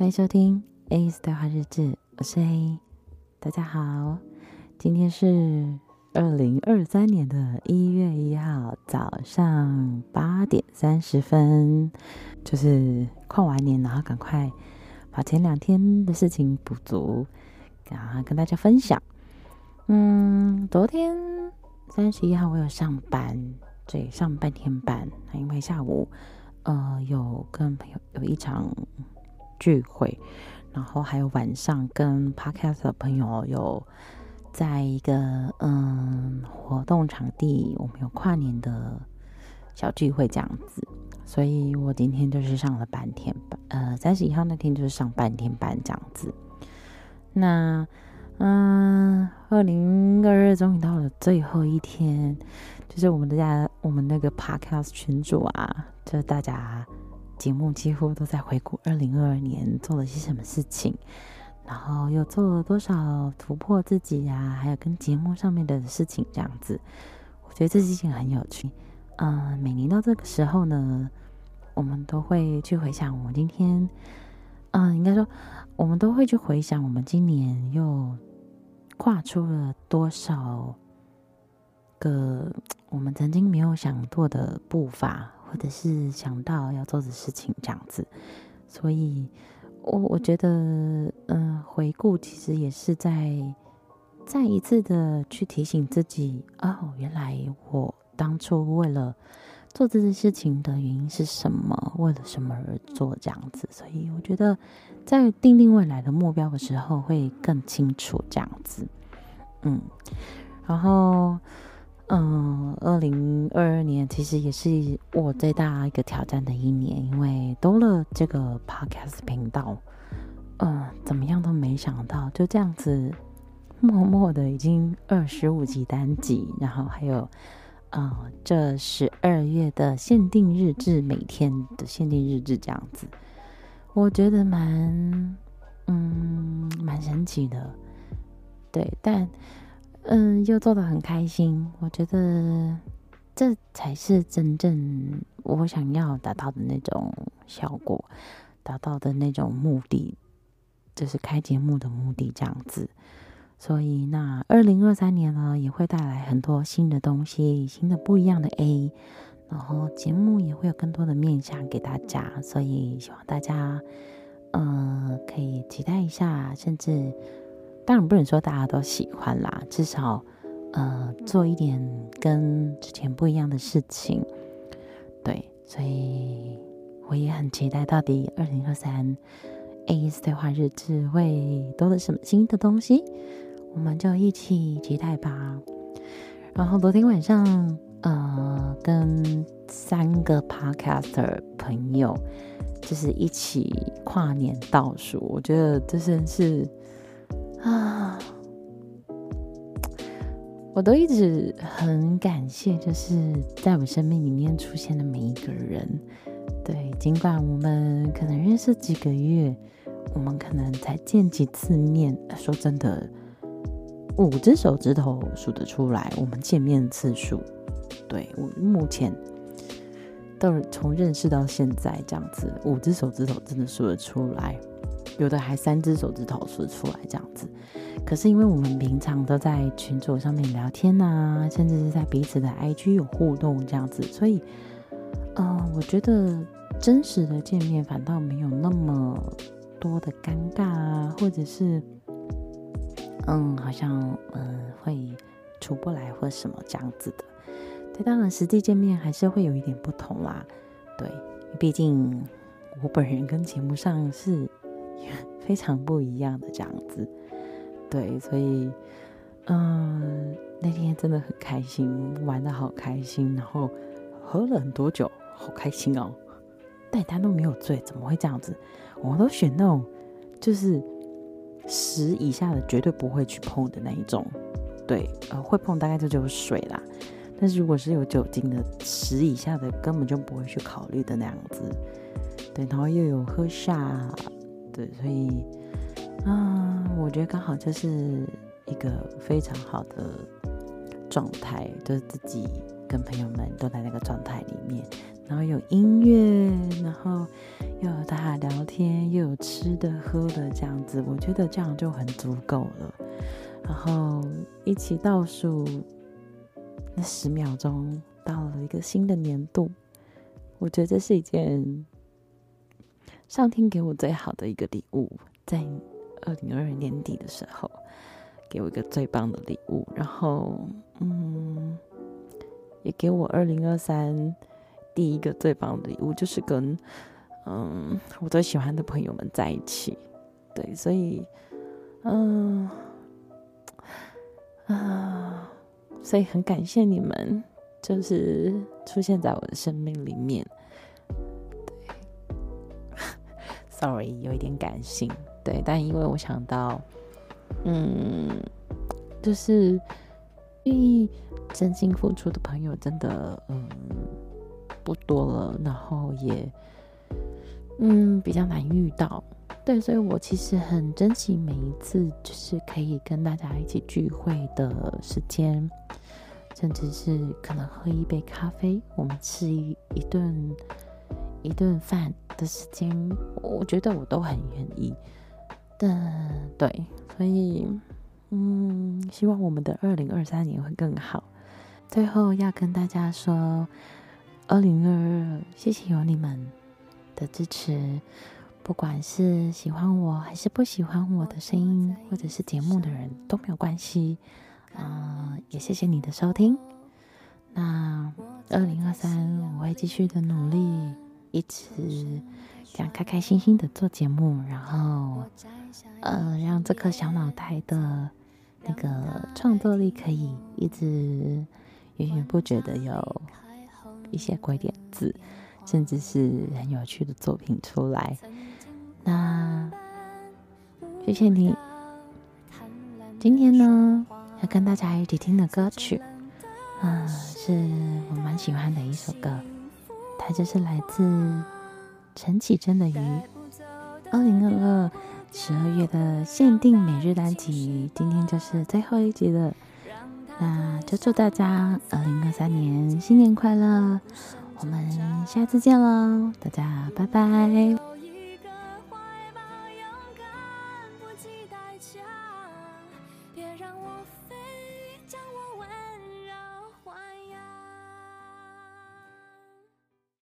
欢迎收听 A's 对话日志，我是 A，大家好，今天是二零二三年的一月一号早上八点三十分，就是跨完年，然后赶快把前两天的事情补足，然后跟大家分享。嗯，昨天三十一号我有上班，对，上半天班，因为下午呃有跟朋友有一场。聚会，然后还有晚上跟 Podcast 的朋友有在一个嗯活动场地，我们有跨年的小聚会这样子，所以我今天就是上了半天班，呃，三十一号那天就是上半天班这样子。那嗯，二零二二终于到了最后一天，就是我们的家，我们那个 Podcast 群主啊，就是大家。节目几乎都在回顾二零二二年做了些什么事情，然后又做了多少突破自己呀、啊，还有跟节目上面的事情这样子，我觉得这事情很有趣。嗯、每年到这个时候呢，我们都会去回想我们今天，嗯、应该说我们都会去回想我们今年又跨出了多少个我们曾经没有想过的步伐。或者是想到要做的事情这样子，所以我我觉得，嗯、回顾其实也是在再一次的去提醒自己，哦，原来我当初为了做这件事情的原因是什么，为了什么而做这样子，所以我觉得在定定未来的目标的时候会更清楚这样子，嗯，然后。嗯，二零二二年其实也是我最大一个挑战的一年，因为多了这个 podcast 频道，嗯，怎么样都没想到，就这样子默默的已经二十五集单集，然后还有，嗯，这十二月的限定日志，每天的限定日志这样子，我觉得蛮，嗯，蛮神奇的，对，但。嗯，又做得很开心，我觉得这才是真正我想要达到的那种效果，达到的那种目的，就是开节目的目的这样子。所以，那二零二三年呢，也会带来很多新的东西，新的不一样的 A，然后节目也会有更多的面向给大家，所以希望大家，呃，可以期待一下，甚至。当然不能说大家都喜欢啦，至少，呃，做一点跟之前不一样的事情，对，所以我也很期待到底二零二三 A's 对话日志会多了什么新的东西，我们就一起期待吧。然后昨天晚上，呃，跟三个 Podcaster 朋友就是一起跨年倒数，我觉得这真是。啊，我都一直很感谢，就是在我生命里面出现的每一个人。对，尽管我们可能认识几个月，我们可能才见几次面。说真的，五只手指头数得出来，我们见面次数。对，我目前都从认识到现在这样子，五只手指头真的数得出来。有的还三只手指头数出来这样子，可是因为我们平常都在群组上面聊天啊，甚至是在彼此的 IG 有互动这样子，所以，嗯、我觉得真实的见面反倒没有那么多的尴尬啊，或者是，嗯，好像嗯、会出不来或什么这样子的。对，当然实际见面还是会有一点不同啦。对，毕竟我本人跟节目上是。非常不一样的这样子，对，所以，嗯，那天真的很开心，玩得好开心，然后喝了很多酒，好开心哦。但他都没有醉，怎么会这样子？我都选那种就是十以下的绝对不会去碰的那一种，对，呃，会碰大概就只有水啦。但是如果是有酒精的十以下的，根本就不会去考虑的那样子，对，然后又有喝下。对，所以，啊，我觉得刚好就是一个非常好的状态，就是自己跟朋友们都在那个状态里面，然后有音乐，然后又有大家聊天，又有吃的喝的这样子，我觉得这样就很足够了。然后一起倒数那十秒钟，到了一个新的年度，我觉得这是一件上天给我最好的一个礼物，在二零二二年底的时候，给我一个最棒的礼物。然后，嗯。也给我二零二三第一个最棒的礼物，就是跟嗯我最喜欢的朋友们在一起。对，所以嗯啊，所以很感谢你们，就是出现在我的生命里面。，sorry，有一点感性。对，但因为我想到，嗯，就是愿意。真心付出的朋友真的嗯不多了，然后也嗯比较难遇到，对，所以我其实很珍惜每一次就是可以跟大家一起聚会的时间，甚至是可能喝一杯咖啡，我们吃一一顿一顿饭的时间，我觉得我都很愿意的，对，所以嗯希望我们的二零二三年会更好。最后要跟大家说，二零二二，谢谢有你们的支持，不管是喜欢我还是不喜欢我的声音或者是节目的人都没有关系，嗯、也谢谢你的收听。那二零二三，我会继续的努力，一直这样开开心心的做节目，然后，呃，让这颗小脑袋的那个创作力可以一直。源源不绝的有一些鬼点子，甚至是很有趣的作品出来。那谢谢你。今天呢，要跟大家一起听的歌曲，嗯，是我蛮喜欢的一首歌，这是来自陈绮贞的《鱼》。二零二二十二月的限定每日单曲，今天就是最后一集了。那就祝大家二零二三年新年快乐！我们下次见喽，大家拜拜。